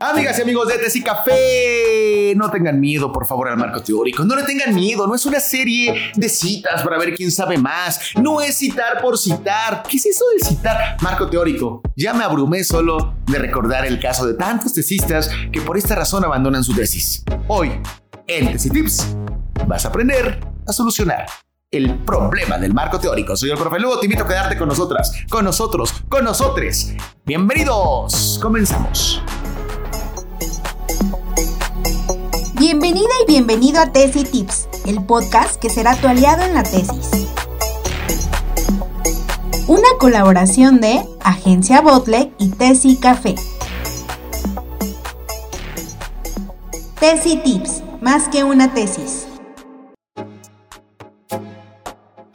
Amigas y amigos de Tesi Café, no tengan miedo, por favor, al marco teórico. No le tengan miedo, no es una serie de citas para ver quién sabe más. No es citar por citar. ¿Qué es eso de citar? Marco teórico. Ya me abrumé solo de recordar el caso de tantos tesistas que por esta razón abandonan su tesis. Hoy, en Tesi Tips, vas a aprender a solucionar el problema del marco teórico. Soy el profe Lugo, te invito a quedarte con nosotras, con nosotros, con nosotres. Bienvenidos, comenzamos. Bienvenida y bienvenido a Tesi Tips, el podcast que será tu aliado en la tesis. Una colaboración de Agencia Botle y Tesi Café. Tesi Tips, más que una tesis.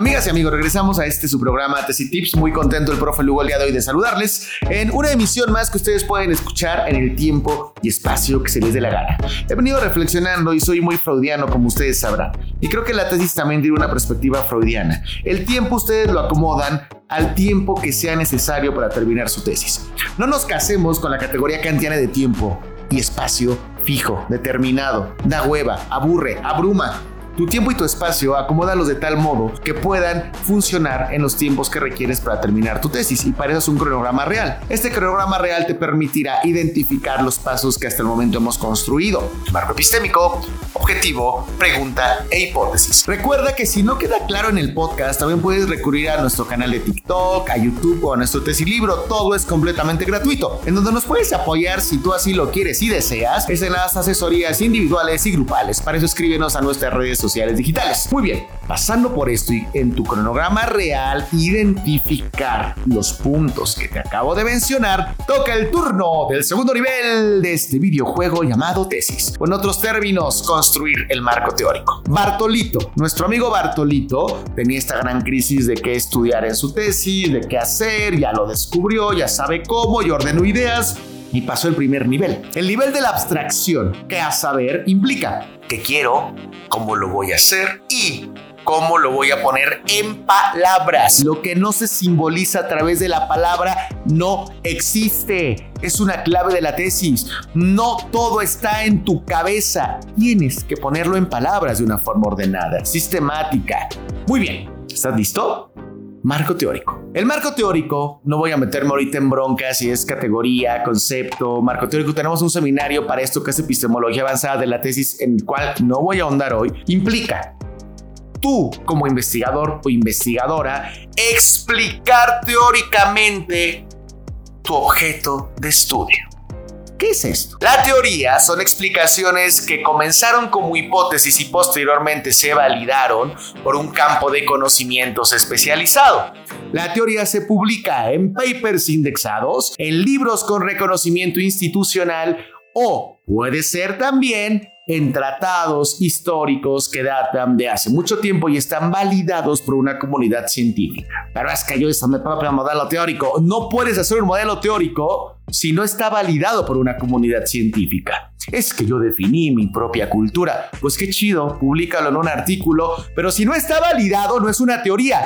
Amigas y amigos, regresamos a este su programa Tesi Tips. Muy contento el profe Lugo el día de hoy de saludarles en una emisión más que ustedes pueden escuchar en el tiempo y espacio que se les dé la gana. He venido reflexionando y soy muy freudiano, como ustedes sabrán. Y creo que la tesis también tiene una perspectiva freudiana. El tiempo ustedes lo acomodan al tiempo que sea necesario para terminar su tesis. No nos casemos con la categoría kantiana de tiempo y espacio fijo, determinado. Da hueva, aburre, abruma tu tiempo y tu espacio acomódalos de tal modo que puedan funcionar en los tiempos que requieres para terminar tu tesis y para eso es un cronograma real. Este cronograma real te permitirá identificar los pasos que hasta el momento hemos construido. Marco epistémico, objetivo, pregunta e hipótesis. Recuerda que si no queda claro en el podcast, también puedes recurrir a nuestro canal de TikTok, a YouTube o a nuestro tesis libro. Todo es completamente gratuito, en donde nos puedes apoyar si tú así lo quieres y deseas. Es en las asesorías individuales y grupales. Para eso escríbenos a nuestras redes sociales sociales digitales. Muy bien, pasando por esto y en tu cronograma real, identificar los puntos que te acabo de mencionar, toca el turno del segundo nivel de este videojuego llamado tesis. O en otros términos, construir el marco teórico. Bartolito, nuestro amigo Bartolito, tenía esta gran crisis de qué estudiar en su tesis, de qué hacer, ya lo descubrió, ya sabe cómo y ordenó ideas y pasó el primer nivel. El nivel de la abstracción, que a saber implica que quiero, cómo lo voy a hacer y cómo lo voy a poner en palabras. Lo que no se simboliza a través de la palabra no existe. Es una clave de la tesis. No todo está en tu cabeza. Tienes que ponerlo en palabras de una forma ordenada, sistemática. Muy bien. ¿Estás listo? Marco teórico. El marco teórico, no voy a meterme ahorita en broncas si es categoría, concepto, marco teórico. Tenemos un seminario para esto que es epistemología avanzada de la tesis, en el cual no voy a ahondar hoy. Implica tú como investigador o investigadora explicar teóricamente tu objeto de estudio. ¿Qué es esto? La teoría son explicaciones que comenzaron como hipótesis y posteriormente se validaron por un campo de conocimientos especializado. La teoría se publica en papers indexados, en libros con reconocimiento institucional o puede ser también en tratados históricos que datan de hace mucho tiempo y están validados por una comunidad científica. Pero es que yo eso me propio modelo teórico. No puedes hacer un modelo teórico si no está validado por una comunidad científica. Es que yo definí mi propia cultura. Pues qué chido, públicalo en un artículo, pero si no está validado no es una teoría.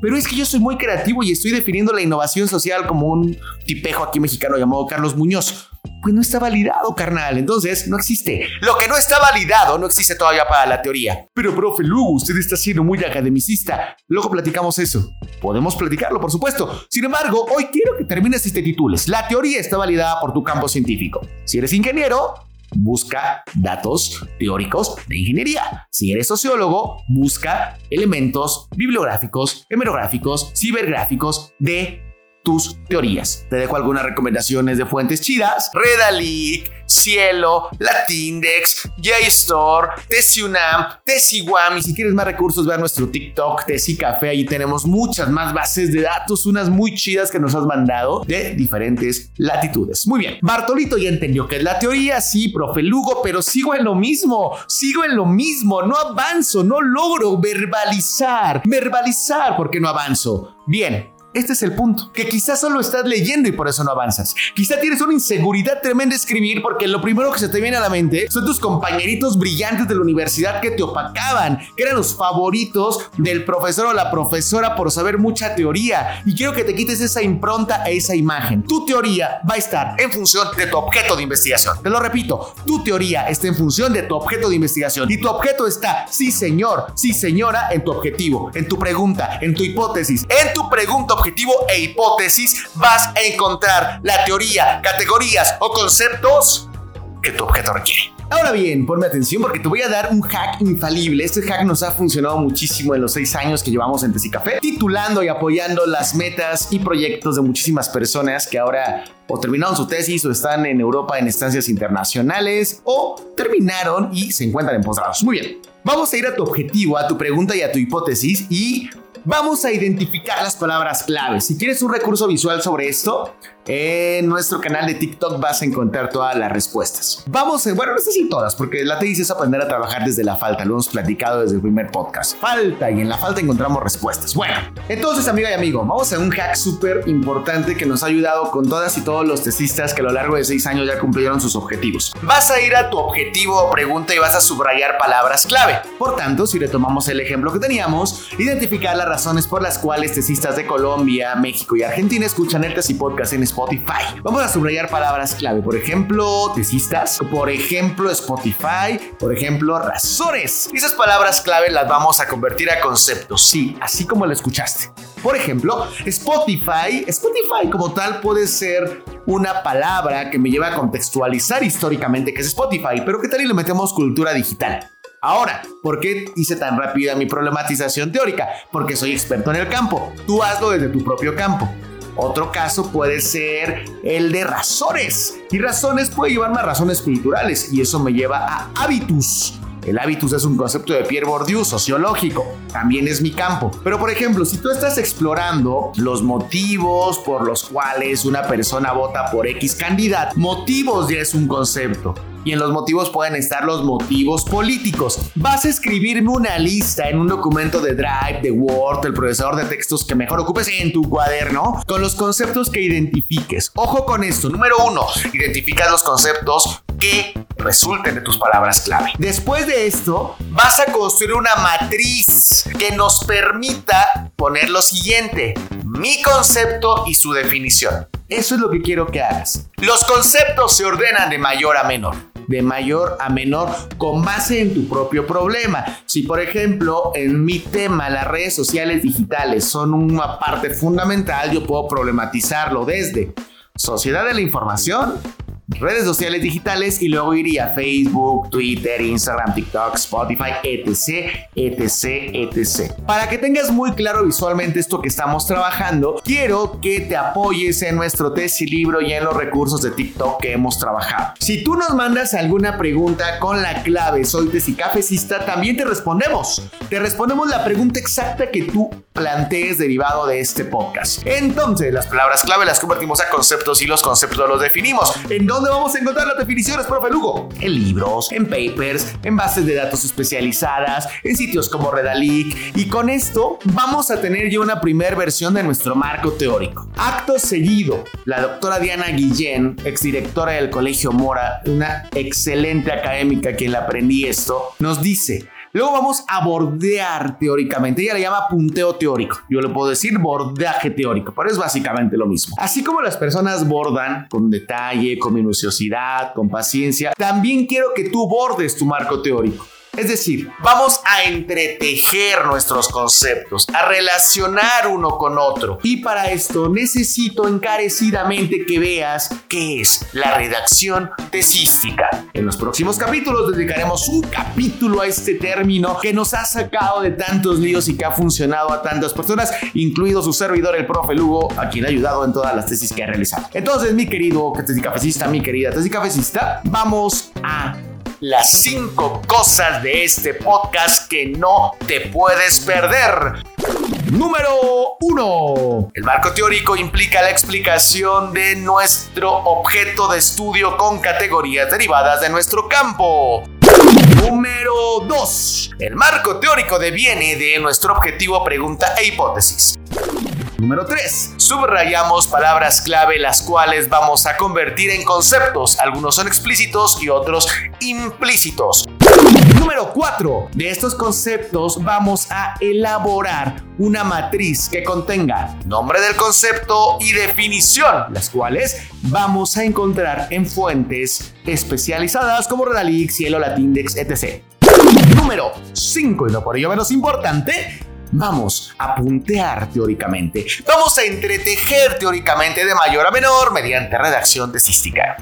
Pero es que yo soy muy creativo y estoy definiendo la innovación social como un tipejo aquí mexicano llamado Carlos Muñoz pues no está validado, carnal. Entonces, no existe. Lo que no está validado no existe todavía para la teoría. Pero, profe Lugo, usted está siendo muy academicista. Luego platicamos eso. Podemos platicarlo, por supuesto. Sin embargo, hoy quiero que termines este titules. La teoría está validada por tu campo científico. Si eres ingeniero, busca datos teóricos de ingeniería. Si eres sociólogo, busca elementos bibliográficos, hemerográficos, cibergráficos de tus teorías. Te dejo algunas recomendaciones de fuentes chidas. Redalic, Cielo, Latindex, JSTOR, TesiUNAM, TesiWam. Y si quieres más recursos, ve a nuestro TikTok, Tesi Café. Ahí tenemos muchas más bases de datos, unas muy chidas que nos has mandado de diferentes latitudes. Muy bien. Bartolito ya entendió que es la teoría, sí, profe Lugo, pero sigo en lo mismo. Sigo en lo mismo. No avanzo, no logro verbalizar. Verbalizar porque no avanzo. Bien, Este es el punto, que quizás solo estás leyendo y por eso no avanzas. Quizá tienes una inseguridad tremenda escribir porque lo primero que se te viene a la mente son tus compañeritos brillantes de la universidad que te opacaban, que eran los favoritos del profesor o la profesora por saber mucha teoría. Y quiero que te quites esa impronta a esa imagen. Tu teoría va a estar en función de tu objeto de investigación. Te lo repito, tu teoría está en función de tu objeto de investigación. Y tu objeto está, sí señor, sí señora, en tu objetivo, en tu pregunta, en tu hipótesis. En tu pregunta, objetivo e hipótesis vas a encontrar la teoría, categorías o conceptos que tu objeto requiere. Ahora bien, ponme atención porque te voy a dar un hack infalible. Este hack nos ha funcionado muchísimo en los seis años que llevamos en Café, titulando y apoyando las metas y proyectos de muchísimas personas que ahora o terminaron su tesis o están en Europa en estancias internacionales o terminaron y se encuentran en posgrados. Muy bien. Vamos a ir a tu objetivo, a tu pregunta y a tu hipótesis y vamos a identificar las palabras claves. Si quieres un recurso visual sobre esto, en nuestro canal de TikTok vas a encontrar todas las respuestas. Vamos, a, bueno, no sé si todas, porque la tesis es aprender a trabajar desde la falta. Lo hemos platicado desde el primer podcast. Falta y en la falta encontramos respuestas. Bueno, entonces, amiga y amigo, vamos a un hack súper importante que nos ha ayudado con todas y todos los tesistas que a lo largo de seis años ya cumplieron sus objetivos. Vas a ir a tu objetivo o pregunta y vas a subrayar palabras clave. Por tanto, si retomamos el ejemplo que teníamos, identificar las razones por las cuales tesistas de Colombia, México y Argentina escuchan el Tesi Podcast en Vamos a subrayar palabras clave, por ejemplo, tesistas, por ejemplo, Spotify, por ejemplo, razones. Esas palabras clave las vamos a convertir a conceptos, sí, así como lo escuchaste. Por ejemplo, Spotify, Spotify como tal puede ser una palabra que me lleva a contextualizar históricamente qué es Spotify, pero ¿qué tal y le metemos cultura digital? Ahora, ¿por qué hice tan rápida mi problematización teórica? Porque soy experto en el campo. Tú hazlo desde tu propio campo. Otro caso puede ser el de razones. Y razones puede llevarme a razones culturales y eso me lleva a hábitus. El hábitus es un concepto de Pierre Bourdieu sociológico, también es mi campo. Pero por ejemplo, si tú estás explorando los motivos por los cuales una persona vota por X candidato, motivos ya es un concepto y en los motivos pueden estar los motivos políticos. Vas a escribirme una lista en un documento de Drive, de Word, el procesador de textos que mejor ocupes en tu cuaderno, con los conceptos que identifiques. Ojo con esto. Número uno, identifica los conceptos que resulten de tus palabras clave. Después de esto, vas a construir una matriz que nos permita poner lo siguiente, mi concepto y su definición. Eso es lo que quiero que hagas. Los conceptos se ordenan de mayor a menor de mayor a menor con base en tu propio problema. Si por ejemplo en mi tema las redes sociales digitales son una parte fundamental, yo puedo problematizarlo desde sociedad de la información redes sociales digitales y luego iría Facebook, Twitter, Instagram, TikTok, Spotify, etc, etc, etc. Para que tengas muy claro visualmente esto que estamos trabajando, quiero que te apoyes en nuestro tesis libro y en los recursos de TikTok que hemos trabajado. Si tú nos mandas alguna pregunta con la clave soy tesicafecista, también te respondemos. Te respondemos la pregunta exacta que tú plantees derivado de este podcast. Entonces, las palabras clave las convertimos a conceptos y los conceptos los definimos. ¿En vamos a encontrar las definiciones, profe Lugo? En libros, en papers, en bases de datos especializadas, en sitios como Redalic. Y con esto vamos a tener ya una primera versión de nuestro marco teórico. Acto seguido, la doctora Diana Guillén, exdirectora del Colegio Mora, una excelente académica quien la aprendí esto, nos dice Luego vamos a bordear teóricamente. Ella le llama punteo teórico. Yo le puedo decir bordeaje teórico, pero es básicamente lo mismo. Así como las personas bordan con detalle, con minuciosidad, con paciencia, también quiero que tú bordes tu marco teórico. Es decir, vamos a entretejer nuestros conceptos, a relacionar uno con otro. Y para esto necesito encarecidamente que veas qué es la redacción tesística. En los próximos capítulos dedicaremos un capítulo a este término que nos ha sacado de tantos líos y que ha funcionado a tantas personas, incluido su servidor, el profe Lugo, a quien ha ayudado en todas las tesis que ha realizado. Entonces, mi querido tesicafecista, mi querida tesicafecista, vamos a las cinco cosas de este podcast que no te puedes perder. Número 1. El marco teórico implica la explicación de nuestro objeto de estudio con categorías derivadas de nuestro campo. Número 2. El marco teórico deviene de nuestro objetivo, pregunta e hipótesis. Número 3. Subrayamos palabras clave las cuales vamos a convertir en conceptos. Algunos son explícitos y otros implícitos. Número 4. De estos conceptos vamos a elaborar una matriz que contenga nombre del concepto y definición, las cuales vamos a encontrar en fuentes especializadas como Redalix, Cielo, Latindex, etc. Número 5, y no por ello menos importante, vamos a puntear teóricamente. Vamos a entretejer teóricamente de mayor a menor mediante redacción tesística.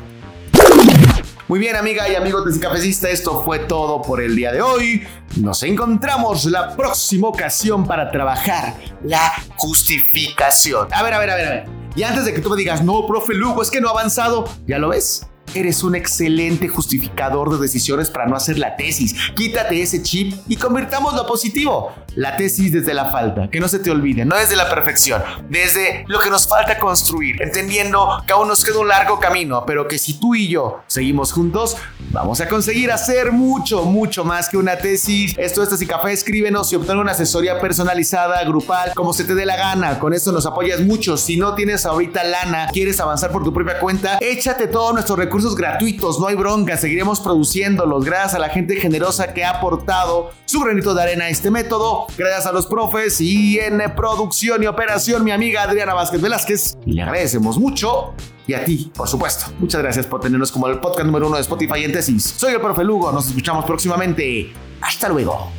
Muy bien, amiga y amigo Cafecista, esto fue todo por el día de hoy. Nos encontramos la próxima ocasión para trabajar la justificación. A ver, a ver, a ver, a ver. Y antes de que tú me digas, no, profe Lugo, es que no ha avanzado, ¿ya lo ves? Eres un excelente justificador de decisiones para no hacer la tesis. Quítate ese chip y convirtamos lo positivo. La tesis desde la falta, que no se te olvide, no desde la perfección, desde lo que nos falta construir, entendiendo que aún nos queda un largo camino, pero que si tú y yo seguimos juntos, vamos a conseguir hacer mucho, mucho más que una tesis. Esto es y Café, escríbenos y obtén una asesoría personalizada, grupal, como se te dé la gana. Con esto nos apoyas mucho. Si no tienes ahorita lana, quieres avanzar por tu propia cuenta, échate todos nuestros recursos gratuitos, no hay bronca, seguiremos produciéndolos gracias a la gente generosa que ha aportado su granito de arena a este método, gracias a los profes y en producción y operación mi amiga Adriana Vázquez Velázquez. Y le agradecemos mucho y a ti, por supuesto. Muchas gracias por tenernos como el podcast número uno de Spotify en tesis. Soy el profe Lugo, nos escuchamos próximamente. Hasta luego.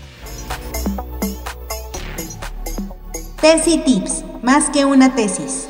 Tesis Tips, más que una tesis.